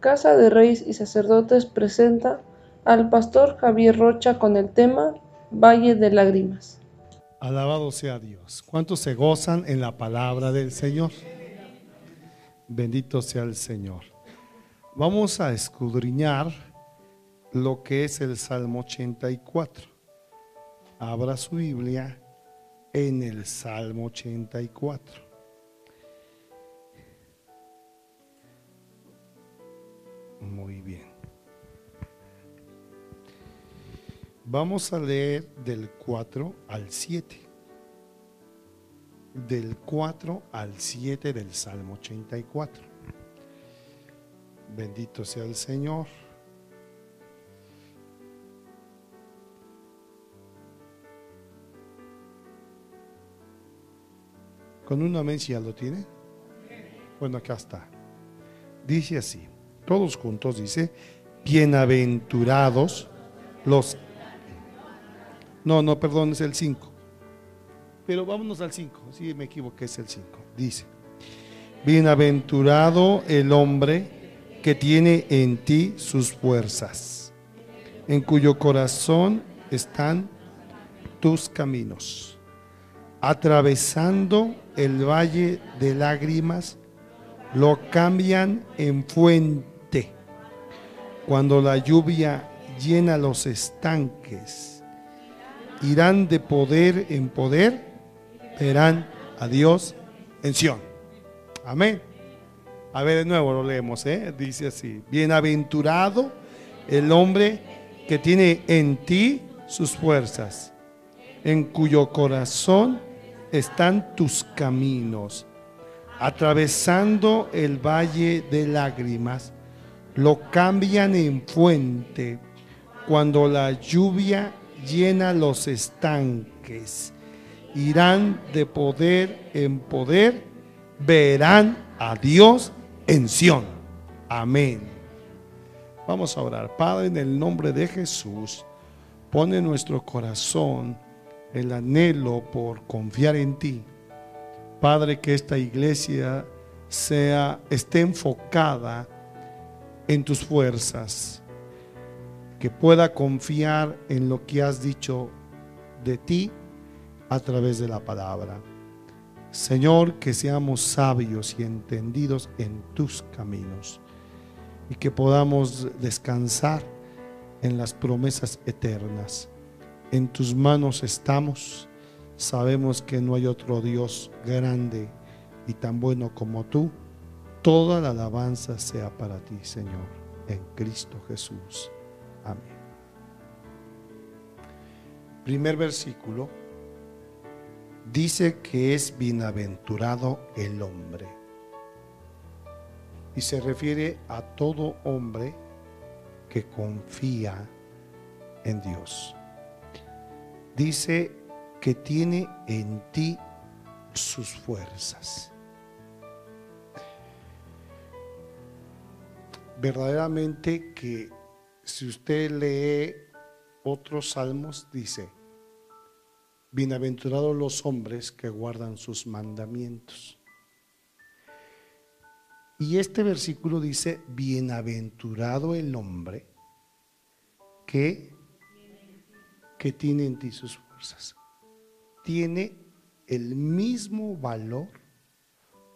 Casa de Reyes y Sacerdotes presenta al pastor Javier Rocha con el tema Valle de Lágrimas. Alabado sea Dios. ¿Cuántos se gozan en la palabra del Señor? Bendito sea el Señor. Vamos a escudriñar lo que es el Salmo 84. Abra su Biblia en el Salmo 84. Muy bien. Vamos a leer del 4 al 7. Del 4 al 7 del Salmo 84. Bendito sea el Señor. Con una amén ya lo tiene. Bueno, acá está. Dice así, todos juntos dice, bienaventurados los... No, no, perdón, es el 5. Pero vámonos al 5, si me equivoqué, es el 5. Dice, bienaventurado el hombre que tiene en ti sus fuerzas, en cuyo corazón están tus caminos, atravesando el valle de lágrimas, lo cambian en fuente. Cuando la lluvia llena los estanques, irán de poder en poder, verán a Dios en Sión. Amén. A ver, de nuevo lo leemos, ¿eh? dice así, bienaventurado el hombre que tiene en ti sus fuerzas, en cuyo corazón están tus caminos. Atravesando el valle de lágrimas, lo cambian en fuente cuando la lluvia llena los estanques. Irán de poder en poder, verán a Dios en Sión. Amén. Vamos a orar. Padre, en el nombre de Jesús, pone nuestro corazón el anhelo por confiar en ti. Padre, que esta iglesia sea esté enfocada en tus fuerzas, que pueda confiar en lo que has dicho de ti a través de la palabra. Señor, que seamos sabios y entendidos en tus caminos y que podamos descansar en las promesas eternas. En tus manos estamos. Sabemos que no hay otro Dios grande y tan bueno como tú. Toda la alabanza sea para ti, Señor, en Cristo Jesús. Amén. Primer versículo dice que es bienaventurado el hombre. Y se refiere a todo hombre que confía en Dios dice que tiene en ti sus fuerzas. Verdaderamente que si usted lee otros salmos, dice, bienaventurados los hombres que guardan sus mandamientos. Y este versículo dice, bienaventurado el hombre que que tiene en ti sus fuerzas. Tiene el mismo valor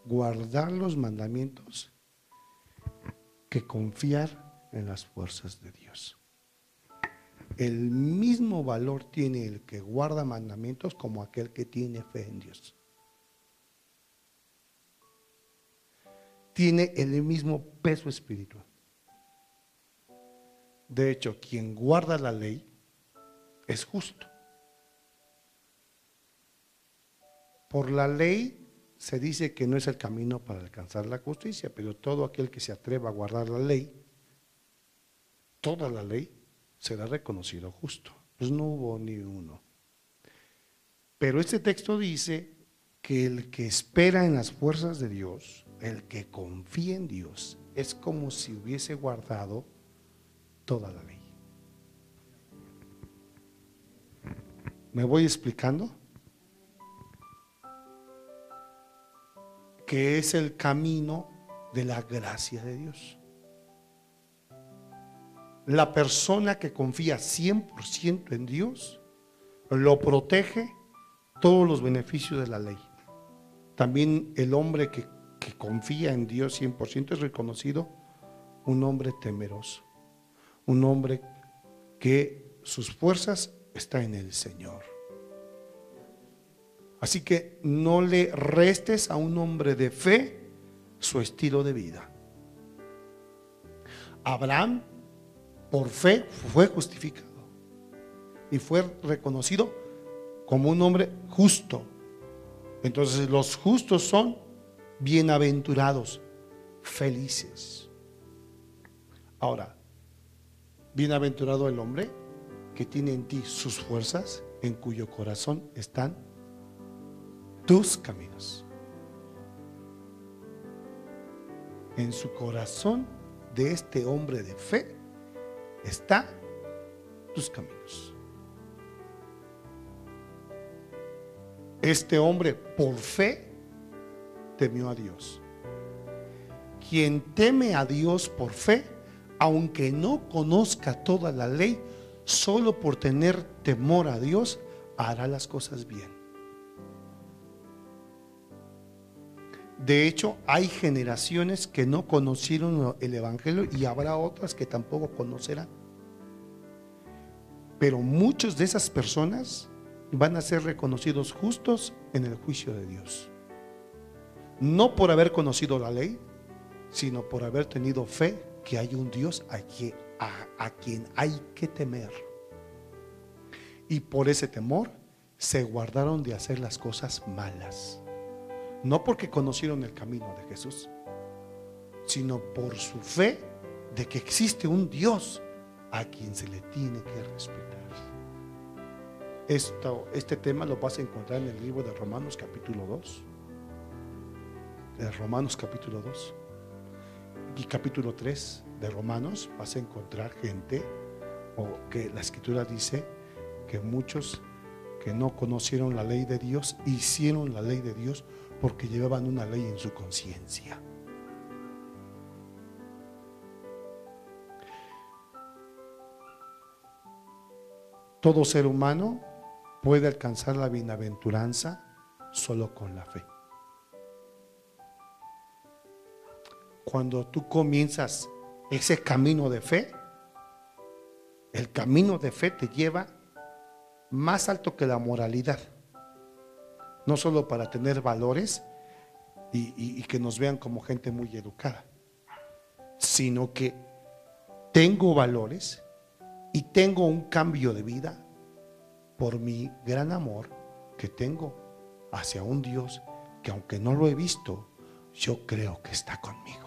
guardar los mandamientos que confiar en las fuerzas de Dios. El mismo valor tiene el que guarda mandamientos como aquel que tiene fe en Dios. Tiene el mismo peso espiritual. De hecho, quien guarda la ley es justo. Por la ley se dice que no es el camino para alcanzar la justicia, pero todo aquel que se atreva a guardar la ley, toda la ley, será reconocido justo. Pues no hubo ni uno. Pero este texto dice que el que espera en las fuerzas de Dios, el que confía en Dios, es como si hubiese guardado toda la ley. ¿Me voy explicando? Que es el camino de la gracia de Dios. La persona que confía 100% en Dios lo protege todos los beneficios de la ley. También el hombre que, confía en Dios 100% es reconocido un hombre temeroso, un hombre que sus fuerzas están en el Señor. Así que no le restes a un hombre de fe su estilo de vida. Abraham, por fe, fue justificado y fue reconocido como un hombre justo. Entonces los justos son bienaventurados, felices. Ahora, bienaventurado el hombre que tiene en ti sus fuerzas, en cuyo corazón están tus caminos. En su corazón de este hombre de fe está tus caminos. Este hombre por fe temió a Dios. Quien teme a Dios por fe, aunque no conozca toda la ley, solo por tener temor a Dios, hará las cosas bien. De hecho, hay generaciones que no conocieron el Evangelio y habrá otras que tampoco conocerán. Pero muchos de esas personas van a ser reconocidos justos en el juicio de Dios. No por haber conocido la ley, sino por haber tenido fe que hay un Dios a quien, a, quien hay que temer. Y por ese temor se guardaron de hacer las cosas malas. No porque conocieron el camino de Jesús, sino por su fe de que existe un Dios a quien se le tiene que respetar. Esto, este tema lo vas a encontrar en el libro de Romanos capítulo 2. De Romanos capítulo 2. Y capítulo 3 de Romanos vas a encontrar gente, o que la escritura dice que muchos que no conocieron la ley de Dios, hicieron la ley de Dios porque llevaban una ley en su conciencia. Todo ser humano puede alcanzar la bienaventuranza solo con la fe. Cuando tú comienzas ese camino de fe, el camino de fe te lleva más alto que la moralidad. No solo para tener valores y, que nos vean como gente muy educada, sino que tengo valores y tengo un cambio de vida por mi gran amor que tengo hacia un Dios que aunque no lo he visto, yo creo que está conmigo.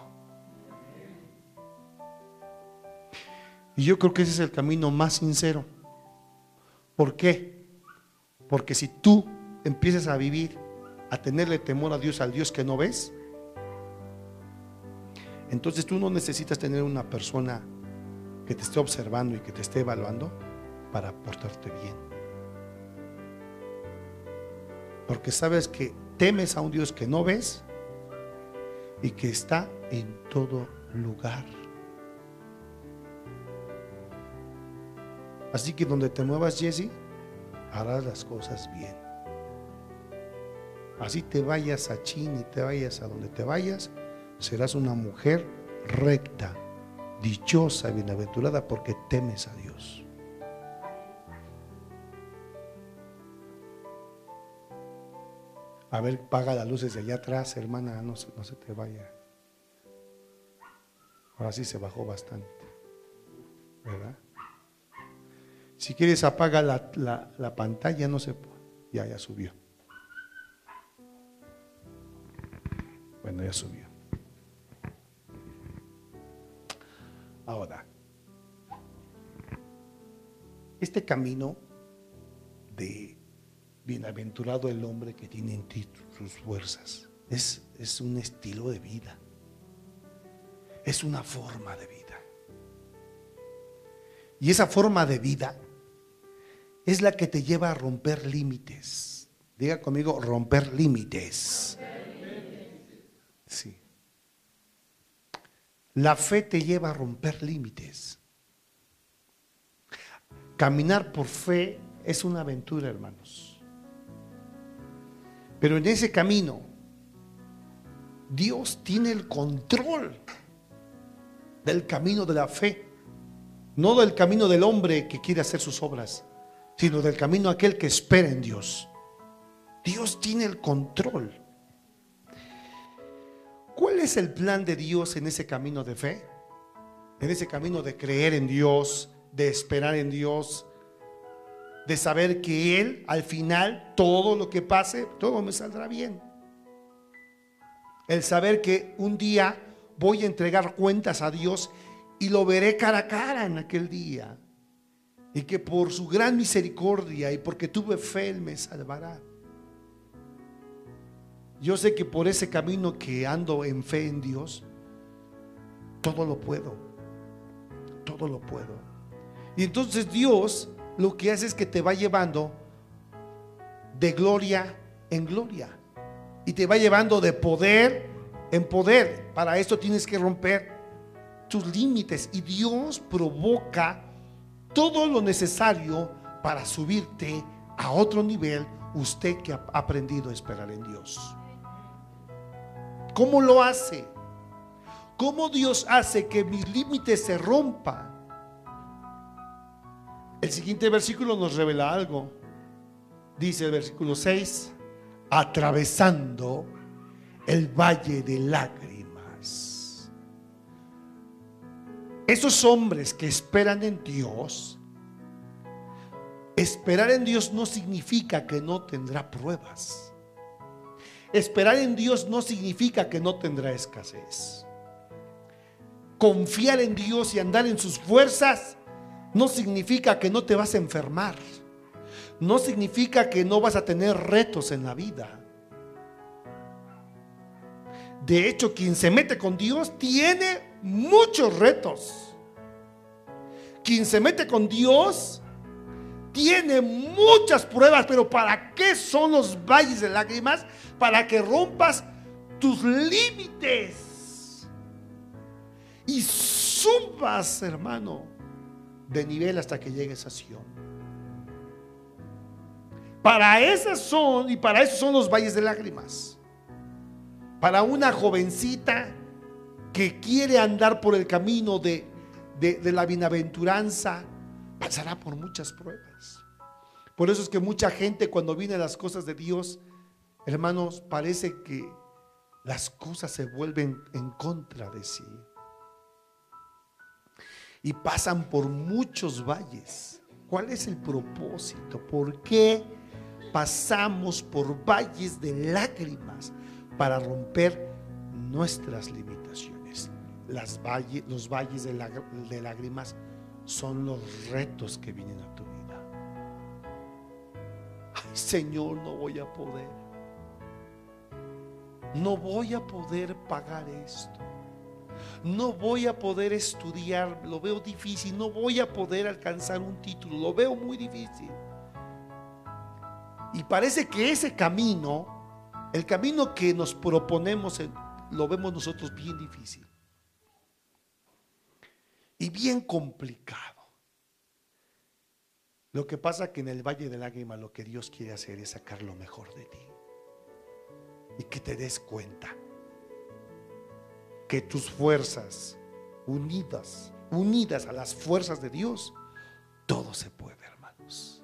Y yo creo que ese es el camino más sincero. ¿Por qué? Porque si tú empiezas a vivir, a tenerle temor a Dios, al Dios que no ves, entonces tú no necesitas tener una persona que te esté observando y que te esté evaluando para portarte bien. Porque sabes que temes a un Dios que no ves y que está en todo lugar. Así que donde te muevas, Jesse, harás las cosas bien. Así te vayas a China y te vayas a donde te vayas, serás una mujer recta, dichosa, bienaventurada, porque temes a Dios. A ver, paga las luces de allá atrás, hermana, no, no se te vaya. Ahora sí se bajó bastante. ¿Verdad? Si quieres, apaga la, pantalla, no se puede. Ya, ya subió. Bueno, ya subió. Ahora, este camino de Bienaventurado el hombre que tiene en ti sus fuerzas. Es, es un estilo de vida. Es una forma de vida. Y esa forma de vida es la que te lleva a romper límites. Diga conmigo, romper límites. La fe te lleva a romper límites. Caminar por fe es una aventura, hermanos. Pero en ese camino, Dios tiene el control del camino de la fe, no del camino del hombre que quiere hacer sus obras, sino del camino aquel que espera en Dios. Dios tiene el control. ¿Cuál es el plan de Dios en ese camino de fe? En ese camino de creer en Dios, de esperar en Dios, de saber que Él al final todo lo que pase, todo me saldrá bien. El saber que un día voy a entregar cuentas a Dios y lo veré cara a cara en aquel día. Y que por su gran misericordia y porque tuve fe, Él me salvará. Yo sé que por ese camino que ando en fe en Dios, todo lo puedo. Todo lo puedo. Y entonces Dios lo que hace es que te va llevando de gloria en gloria. Y te va llevando de poder en poder. Para esto tienes que romper tus límites. Y Dios provoca todo lo necesario para subirte a otro nivel. Usted que ha aprendido a esperar en Dios. ¿Cómo lo hace? ¿Cómo Dios hace que mis límites se rompan? El siguiente versículo nos revela algo. Dice el versículo 6, atravesando el valle de lágrimas. Esos hombres que esperan en Dios, esperar en Dios no significa que no tendrá pruebas. Esperar en Dios no significa que no tendrá escasez. Confiar en Dios y andar en sus fuerzas no significa que no te vas a enfermar. No significa que no vas a tener retos en la vida. De hecho, quien se mete con Dios tiene muchos retos. Quien se mete con Dios tiene muchas pruebas, pero ¿para qué son los valles de lágrimas? Para que rompas tus límites y subas, hermano, de nivel hasta que llegues a Sion. Para esas son, y para eso son los valles de lágrimas. Para una jovencita que quiere andar por el camino de, de la bienaventuranza, pasará por muchas pruebas. Por eso es que mucha gente cuando viene las cosas de Dios, hermanos, parece que las cosas se vuelven en contra de sí y pasan por muchos valles. ¿Cuál es el propósito? ¿Por qué pasamos por valles de lágrimas para romper nuestras limitaciones? Los valles de, de lágrimas son los retos que vienen a tu vida. Ay, Señor, no voy a poder. No voy a poder pagar esto no voy a poder estudiar, lo veo difícil, no voy a poder alcanzar un título, lo veo muy difícil. Y parece que ese camino, el camino que nos proponemos, lo vemos nosotros bien difícil. Y bien complicado. Lo que pasa que en el Valle de Lágrimas lo que Dios quiere hacer es sacar lo mejor de ti. Y que te des cuenta que tus fuerzas unidas, unidas a las fuerzas de Dios, todo se puede, hermanos.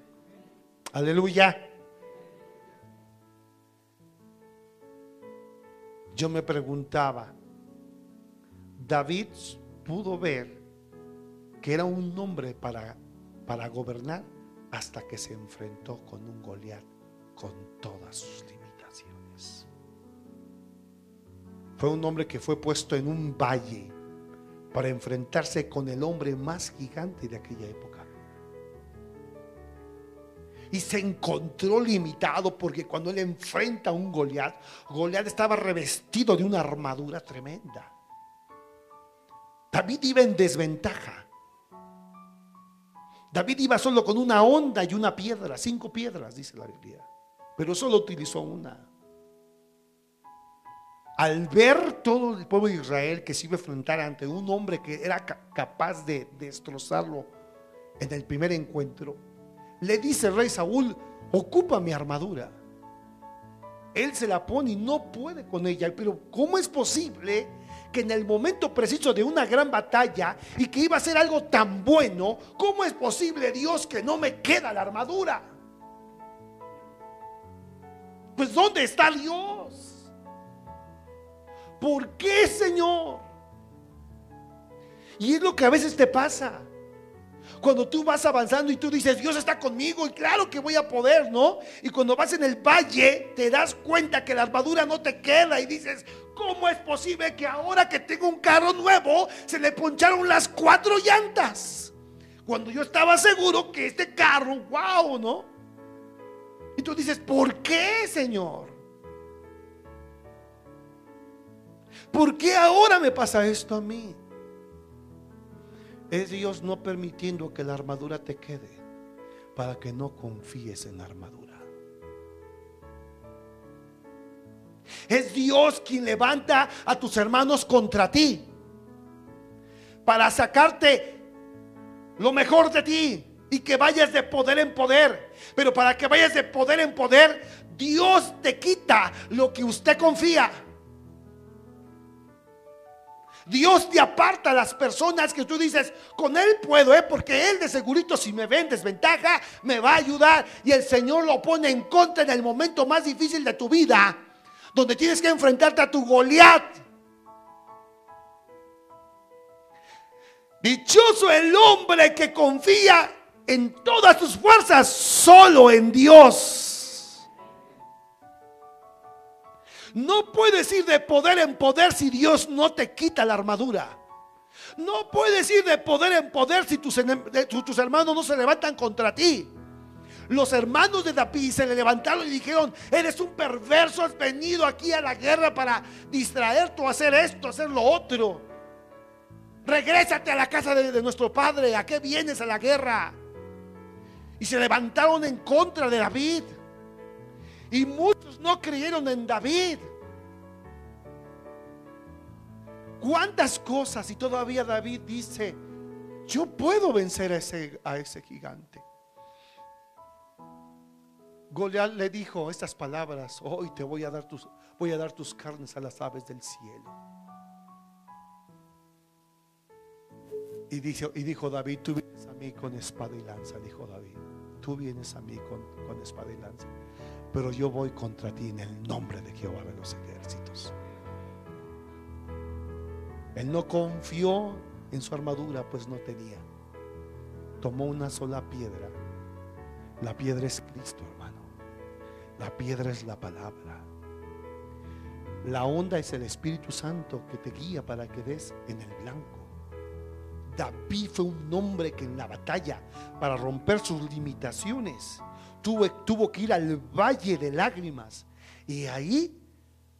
Aleluya. Yo me preguntaba, David pudo ver que era un hombre para, para gobernar hasta que se enfrentó con un Goliat con todas sus Fue un hombre que fue puesto en un valle para enfrentarse con el hombre más gigante de aquella época. Y se encontró limitado porque cuando él enfrenta a un Goliat, Goliat estaba revestido de una armadura tremenda. David iba en desventaja. David iba solo con una onda y una piedra, cinco piedras, dice la Biblia. Pero solo utilizó una al ver todo el pueblo de Israel que se iba a enfrentar ante un hombre que era capaz de destrozarlo en el primer encuentro, le dice el rey Saúl, ocupa mi armadura. Él se la pone y no puede con ella. Pero ¿cómo es posible que en el momento preciso de una gran batalla y que iba a ser algo tan bueno, ¿cómo es posible Dios que no me queda la armadura? Pues ¿dónde está Dios? ¿Por qué, Señor? Y es lo que a veces te pasa. Cuando tú vas avanzando y tú dices, Dios está conmigo y claro que voy a poder, ¿no? Y cuando vas en el valle, te das cuenta que la armadura no te queda y dices, ¿cómo es posible que ahora que tengo un carro nuevo se le poncharon las cuatro llantas? Cuando yo estaba seguro que este carro, wow, ¿no? Y tú dices, ¿por qué, Señor? ¿Por qué ahora me pasa esto a mí? Es Dios no permitiendo que la armadura te quede para que no confíes en la armadura. Es Dios quien levanta a tus hermanos contra ti para sacarte lo mejor de ti y que vayas de poder en poder. Pero para que vayas de poder en poder, Dios te quita lo que usted confía. Dios te aparta a las personas que tú dices, con Él puedo, ¿eh? porque Él de segurito si me ve en desventaja, me va a ayudar. Y el Señor lo pone en contra en el momento más difícil de tu vida, donde tienes que enfrentarte a tu Goliat. Dichoso el hombre que confía en todas sus fuerzas solo en Dios. No puedes ir de poder en poder si Dios no te quita la armadura. No puedes ir de poder en poder si tus, hermanos no se levantan contra ti. Los hermanos de David se le levantaron y dijeron, eres un perverso, has venido aquí a la guerra para distraerte o hacer esto, hacer lo otro. Regrésate a la casa de nuestro padre, ¿a qué vienes a la guerra? Y se levantaron en contra de David. Y muchos no creyeron en David. ¿Cuántas cosas? Y todavía David dice, yo puedo vencer a ese, a ese gigante. Goliat le dijo estas palabras, hoy te voy a dar tus, voy a dar tus carnes a las aves del cielo. Y, dice, y dijo David, tú vienes a mí con espada y lanza, dijo David. Tú vienes a mí con, con espada y lanza pero yo voy contra ti en el nombre de Jehová de los ejércitos. Él no confió en su armadura, pues no tenía. Tomó una sola piedra. La piedra es Cristo, hermano. La piedra es la palabra. La onda es el Espíritu Santo que te guía para que des en el blanco. David fue un hombre que en la batalla, para romper sus limitaciones, tuvo, que ir al valle de lágrimas y ahí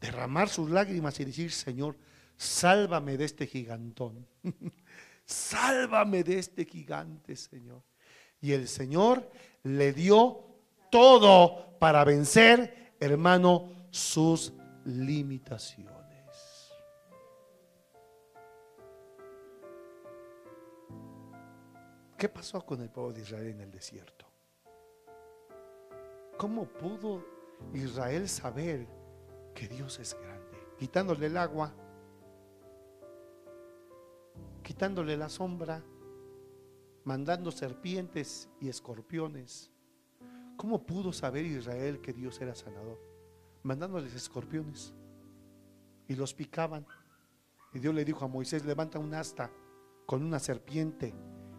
derramar sus lágrimas y decir, Señor, sálvame de este gigantón. sálvame de este gigante, Señor. Y el Señor le dio todo para vencer, hermano, sus limitaciones. ¿Qué pasó con el pueblo de Israel en el desierto? ¿Cómo pudo Israel saber que Dios es grande? Quitándole el agua, quitándole la sombra, mandando serpientes y escorpiones. ¿Cómo pudo saber Israel que Dios era sanador? Mandándoles escorpiones y los picaban. Y Dios le dijo a Moisés, levanta un asta con una serpiente.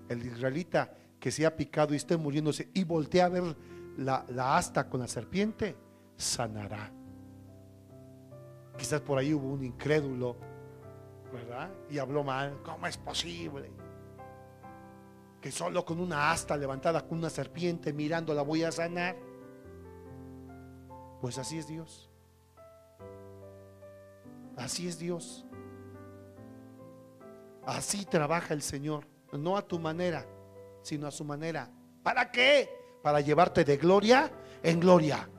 El israelita que se ha picado y esté muriéndose y voltea a ver la, asta con la serpiente, sanará. Quizás por ahí hubo un incrédulo, ¿verdad? Y habló mal. ¿Cómo es posible? Que solo con una asta levantada con una serpiente mirándola voy a sanar. Pues así es Dios. Así es Dios. Así trabaja el Señor. No a tu manera, sino a su manera. ¿Para qué? Para llevarte de gloria en gloria.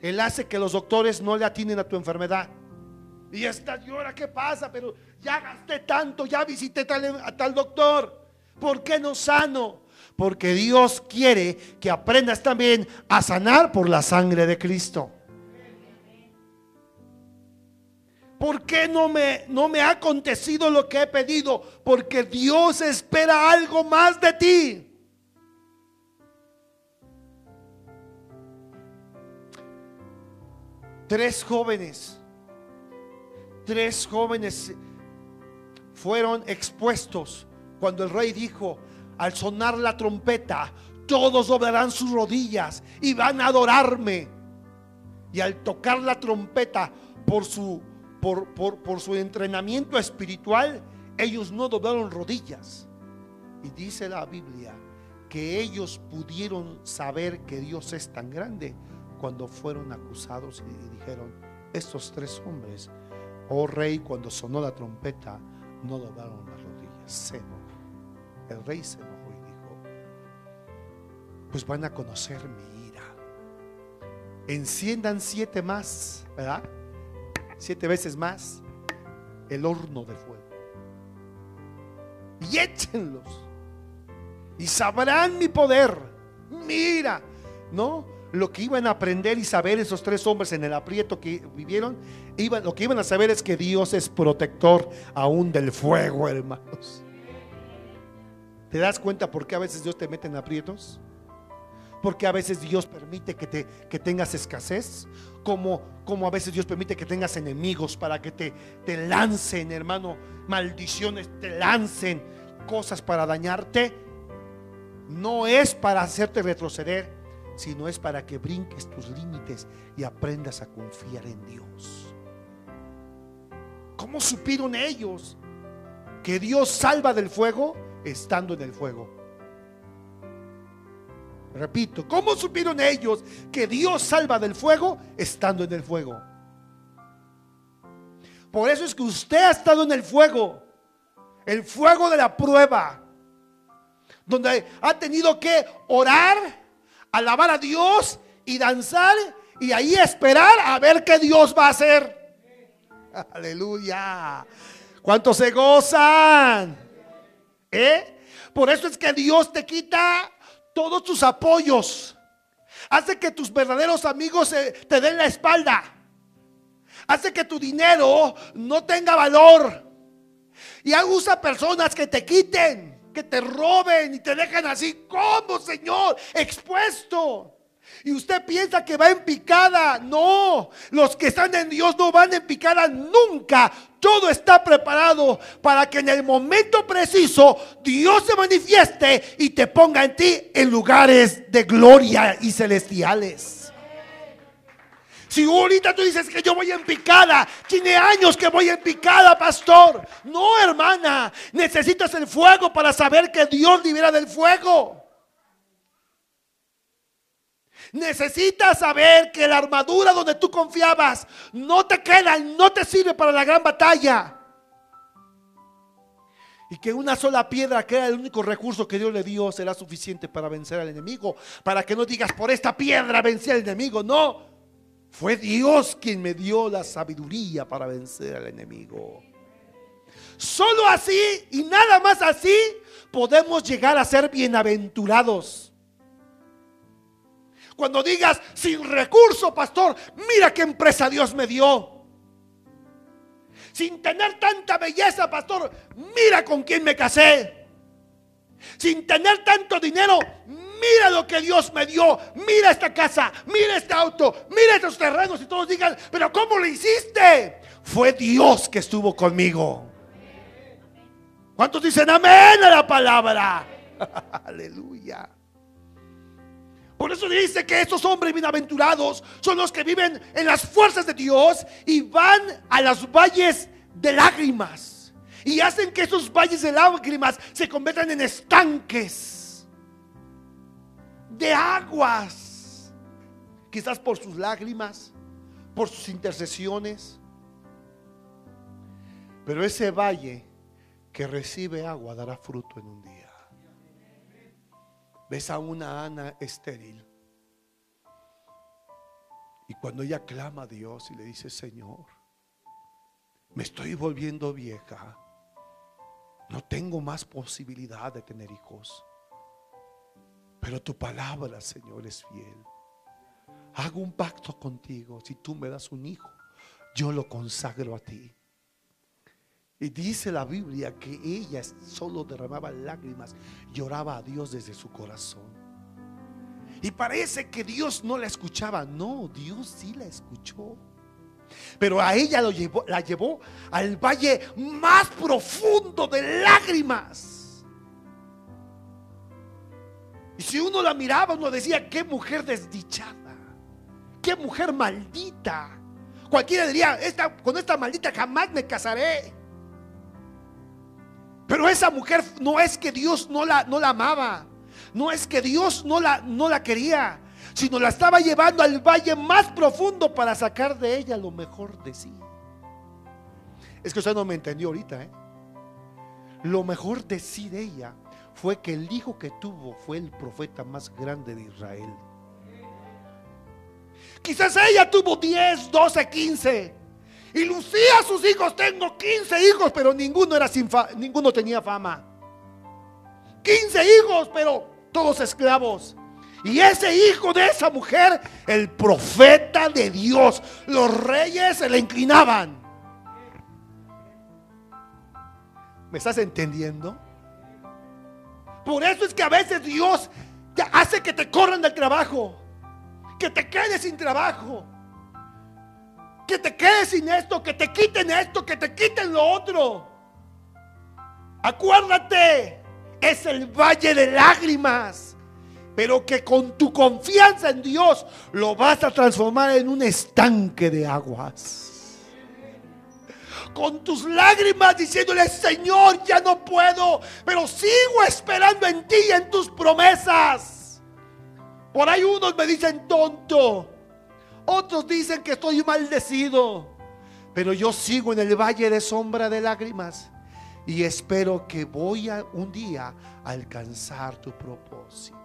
Él hace que los doctores no le atinen a tu enfermedad. Y esta llora, ¿qué pasa? Pero ya gasté tanto, ya visité tal, a tal doctor. ¿Por qué no sano? Porque Dios quiere que aprendas también a sanar por la sangre de Cristo. ¿Por qué no me, no me ha acontecido lo que he pedido? Porque Dios espera algo más de ti. Tres jóvenes, tres jóvenes fueron expuestos cuando el rey dijo, al sonar la trompeta, todos doblarán sus rodillas y van a adorarme. Y al tocar la trompeta por su, por, por, su entrenamiento espiritual, ellos no doblaron rodillas. Y dice la Biblia que ellos pudieron saber que Dios es tan grande cuando fueron acusados y dijeron, estos tres hombres, oh rey, cuando sonó la trompeta, no doblaron las rodillas. Se enojó. El rey se enojó y dijo, pues van a conocer mi ira. Enciendan siete más, ¿verdad? Siete veces más el horno de fuego. Y échenlos. Y sabrán mi poder. Mira, ¿no? Lo que iban a aprender y saber esos tres hombres en el aprieto que vivieron, lo que iban a saber es que Dios es protector aún del fuego, hermanos. ¿Te das cuenta por qué a veces Dios te mete en aprietos? Porque a veces Dios permite que, te, que tengas escasez, como, como a veces Dios permite que tengas enemigos para que te, te lancen, hermano, maldiciones, te lancen cosas para dañarte. No es para hacerte retroceder, sino es para que brinques tus límites y aprendas a confiar en Dios. ¿Cómo supieron ellos que Dios salva del fuego? estando en el fuego. Repito, ¿cómo supieron ellos que Dios salva del fuego estando en el fuego? Por eso es que usted ha estado en el fuego, el fuego de la prueba, donde ha tenido que orar, alabar a Dios y danzar y ahí esperar a ver qué Dios va a hacer. Aleluya. ¿Cuántos se gozan? ¿Eh? Por eso es que Dios te quita todos tus apoyos. Hace que tus verdaderos amigos te den la espalda. Hace que tu dinero no tenga valor. Y usa personas que te quiten, que te roben y te dejan así como, Señor, expuesto. Y usted piensa que va en picada. No, los que están en Dios no van en picada nunca. Todo está preparado para que en el momento preciso Dios se manifieste y te ponga en ti en lugares de gloria y celestiales. Si ahorita tú dices que yo voy en picada, tiene años que voy en picada, pastor. No, hermana, necesitas el fuego para saber que Dios libera del fuego. Necesitas saber que la armadura donde tú confiabas no te queda no te sirve para la gran batalla. Y que una sola piedra, que era el único recurso que Dios le dio, será suficiente para vencer al enemigo. Para que no digas, por esta piedra vencí al enemigo. No, fue Dios quien me dio la sabiduría para vencer al enemigo. Solo así y nada más así podemos llegar a ser bienaventurados. Cuando digas, sin recurso, pastor, mira qué empresa Dios me dio. Sin tener tanta belleza, pastor, mira con quién me casé. Sin tener tanto dinero, mira lo que Dios me dio. Mira esta casa, mira este auto, mira estos terrenos y todos digan, pero ¿cómo lo hiciste? Fue Dios que estuvo conmigo. ¿Cuántos dicen amén a la palabra? Aleluya. Por eso dice que estos hombres bienaventurados son los que viven en las fuerzas de Dios y van a los valles de lágrimas. Y hacen que esos valles de lágrimas se conviertan en estanques de aguas. Quizás por sus lágrimas, por sus intercesiones. Pero ese valle que recibe agua dará fruto en un día. Ves a una Ana estéril. Y cuando ella clama a Dios y le dice, Señor, me estoy volviendo vieja. No tengo más posibilidad de tener hijos. Pero tu palabra, Señor, es fiel. Hago un pacto contigo. Si tú me das un hijo, yo lo consagro a ti. Y dice la Biblia que ella solo derramaba lágrimas, lloraba a Dios desde su corazón. Y parece que Dios no la escuchaba. No, Dios sí la escuchó. Pero a ella lo llevó, la llevó al valle más profundo de lágrimas. Y si uno la miraba, uno decía, qué mujer desdichada, qué mujer maldita. Cualquiera diría, esta, con esta maldita jamás me casaré. Pero esa mujer no es que Dios no la, no la amaba, no es que Dios no la, no la quería, sino la estaba llevando al valle más profundo para sacar de ella lo mejor de sí. Es que usted no me entendió ahorita, ¿eh? Lo mejor de sí de ella fue que el hijo que tuvo fue el profeta más grande de Israel. Quizás ella tuvo 10, 12, 15. Y lucía a sus hijos, tengo 15 hijos, pero ninguno era sin ninguno tenía fama. 15 hijos, pero todos esclavos. Y ese hijo de esa mujer, el profeta de Dios, los reyes se le inclinaban. ¿Me estás entendiendo? Por eso es que a veces Dios te hace que te corran del trabajo, que te quedes sin trabajo que te quedes sin esto, que te quiten esto, que te quiten lo otro. Acuérdate, es el valle de lágrimas, pero que con tu confianza en Dios lo vas a transformar en un estanque de aguas. Con tus lágrimas diciéndole, Señor, ya no puedo, pero sigo esperando en ti y en tus promesas. Por ahí unos me dicen tonto. Otros dicen que estoy maldecido. Pero yo sigo en el valle de sombra de lágrimas. Y espero que voy a un día alcanzar tu propósito.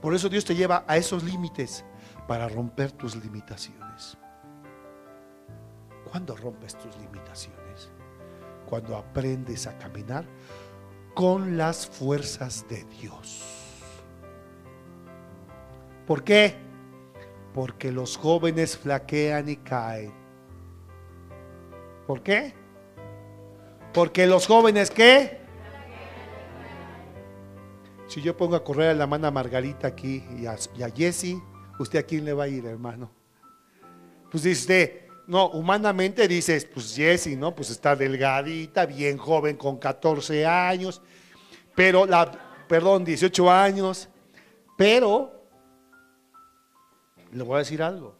Por eso Dios te lleva a esos límites para romper tus limitaciones. ¿Cuándo rompes tus limitaciones? Cuando aprendes a caminar con las fuerzas de Dios. ¿Por qué? Porque los jóvenes flaquean y caen. ¿Por qué? Porque los jóvenes qué? Si yo pongo a correr a la mano a Margarita aquí y a, Jesse, ¿usted a quién le va a ir, hermano? Pues dice, no, humanamente dices, pues Jesse, ¿no? Pues está delgadita, bien joven, con 14 años, pero la, perdón, 18 años, pero le voy a decir algo.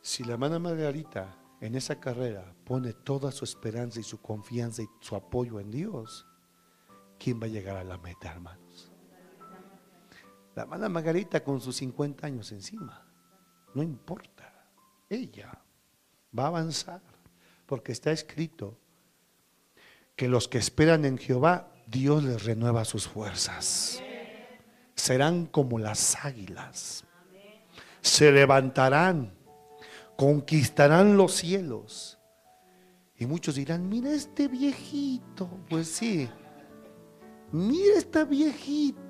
Si la hermana Margarita en esa carrera pone toda su esperanza y su confianza y su apoyo en Dios, ¿quién va a llegar a la meta, hermanos? La hermana Margarita con sus 50 años encima, no importa, ella va a avanzar, porque está escrito que los que esperan en Jehová, Dios les renueva sus fuerzas serán como las águilas. Se levantarán, conquistarán los cielos. Y muchos dirán, mira este viejito. Pues sí, mira esta viejita.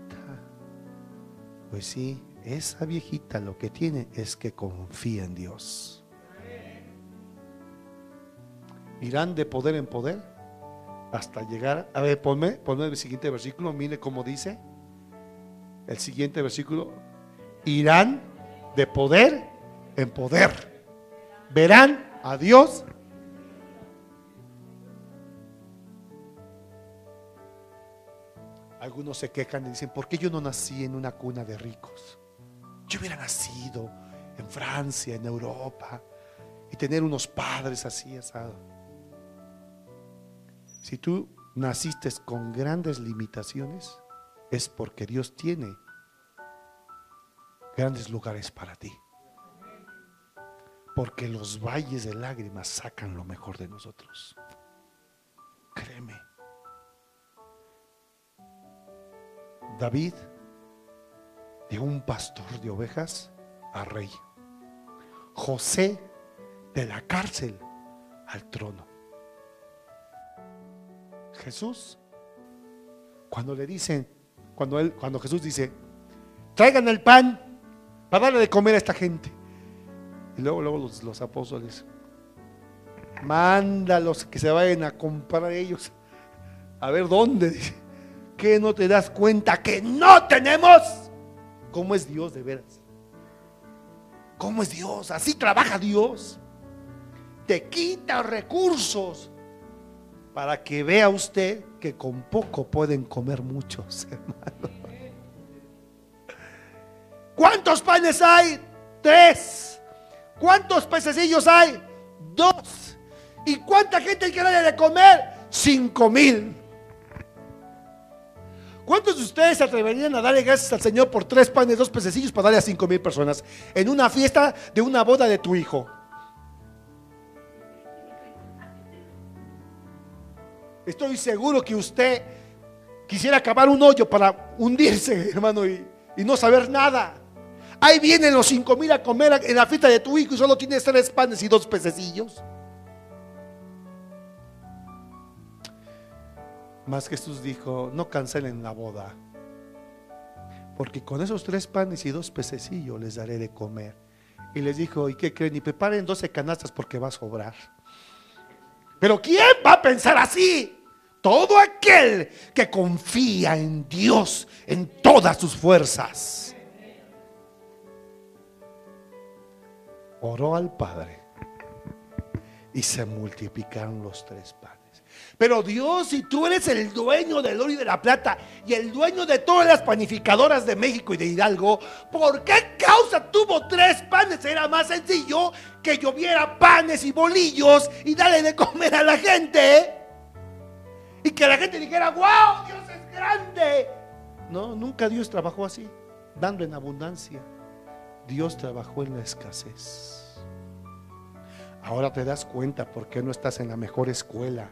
Pues sí, esa viejita lo que tiene es que confía en Dios. Irán de poder en poder hasta llegar. A ver, ponme, ponme el siguiente versículo, mire cómo dice el siguiente versículo, irán de poder en poder. Verán a Dios. Algunos se quejan y dicen, ¿por qué yo no nací en una cuna de ricos? Yo hubiera nacido en Francia, en Europa, y tener unos padres así asado. Si tú naciste con grandes limitaciones, es porque Dios tiene grandes lugares para ti. Porque los valles de lágrimas sacan lo mejor de nosotros. Créeme. David de un pastor de ovejas a rey. José de la cárcel al trono. Jesús Cuando le dicen, cuando, él, cuando Jesús dice, traigan el pan para darle de comer a esta gente. Y luego, luego los, los apóstoles, mándalos que se vayan a comprar ellos. A ver dónde. ¿Qué no te das cuenta que no tenemos? ¿Cómo es Dios de veras? ¿Cómo es Dios? Así trabaja Dios. Te quita recursos para que vea usted que con poco pueden comer muchos, hermanos. ¿Cuántos panes hay? Tres. ¿Cuántos pececillos hay? Dos. ¿Y cuánta gente hay que darle de comer? Cinco mil. ¿Cuántos de ustedes se atreverían a darle gracias al Señor por tres panes, dos pececillos para darle a cinco mil personas en una fiesta de una boda de tu hijo? Estoy seguro que usted quisiera acabar un hoyo para hundirse, hermano, y, y no saber nada. Ahí vienen los cinco mil a comer en la fiesta de tu hijo y solo tienes tres panes y dos pececillos. Más Jesús dijo, no cancelen la boda, porque con esos tres panes y dos pececillos les daré de comer. Y les dijo, ¿y qué creen? Y preparen 12 canastas porque va a sobrar. Pero ¿quién va a pensar así? Todo aquel que confía en Dios en todas sus fuerzas. Oró al Padre y se multiplicaron los tres panes. Pero Dios, si tú eres el dueño del oro y de la plata y el dueño de todas las panificadoras de México y de Hidalgo, ¿por qué causa tuvo tres panes? Era más sencillo que lloviera panes y bolillos y darle de comer a la gente. Y que la gente dijera, wow, Dios es grande. No, nunca Dios trabajó así, dando en abundancia. Dios trabajó en la escasez. Ahora te das cuenta por qué no estás en la mejor escuela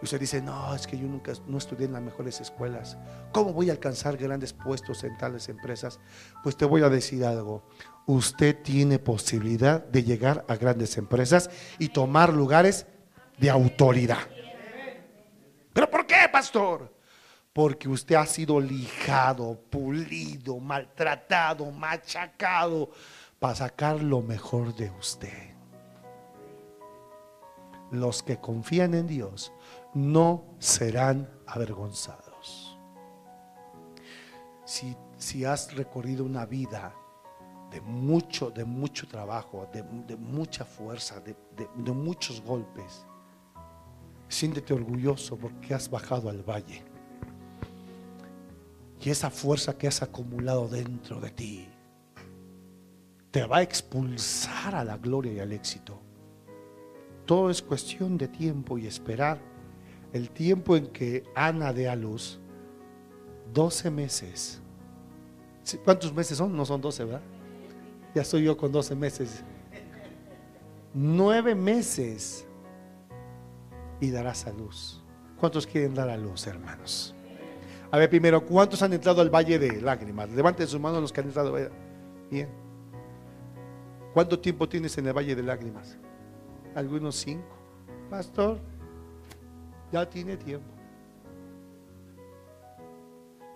y usted dice, no, es que yo nunca no estudié en las mejores escuelas. ¿Cómo voy a alcanzar grandes puestos en tales empresas? Pues te voy a decir algo. Usted tiene posibilidad de llegar a grandes empresas y tomar lugares de autoridad. ¿Pero por qué, pastor? Porque usted ha sido lijado, pulido, maltratado, machacado para sacar lo mejor de usted. Los que confían en Dios no serán avergonzados. Si, si has recorrido una vida de mucho, de mucho trabajo, de, mucha fuerza, de, de muchos golpes, siéntete orgulloso porque has bajado al valle. Y esa fuerza que has acumulado dentro de ti te va a expulsar a la gloria y al éxito. Todo es cuestión de tiempo y esperar el tiempo en que Ana de a luz, 12 meses. ¿Cuántos meses son? No son 12, ¿verdad? Ya estoy yo con 12 meses. Nueve meses y darás a luz. ¿Cuántos quieren dar a luz, hermanos? A ver, primero, ¿cuántos han entrado al valle de lágrimas? Levanten sus manos los que han entrado. Bien. ¿Cuánto tiempo tienes en el valle de lágrimas? Algunos cinco. Pastor, ya tiene tiempo.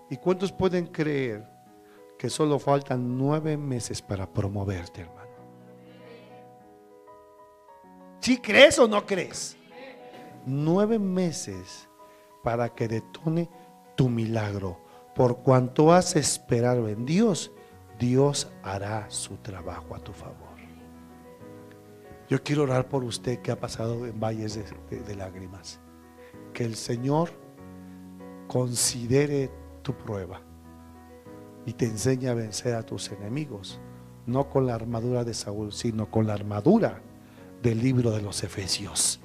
¿Y cuántos pueden creer que solo faltan nueve meses para promoverte, hermano? ¿Si crees o no crees? Nueve meses para que detone tu milagro. Por cuanto has esperado en Dios, Dios hará su trabajo a tu favor. Yo quiero orar por usted que ha pasado en valles de lágrimas que el Señor considere tu prueba y te enseñe a vencer a tus enemigos, no con la armadura de Saúl, sino con la armadura del libro de los Efesios.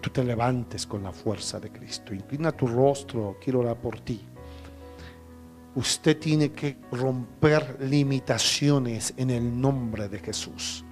Tú te levantes con la fuerza de Cristo. Inclina tu rostro, quiero orar por ti. Usted tiene que romper limitaciones en el nombre de Jesús.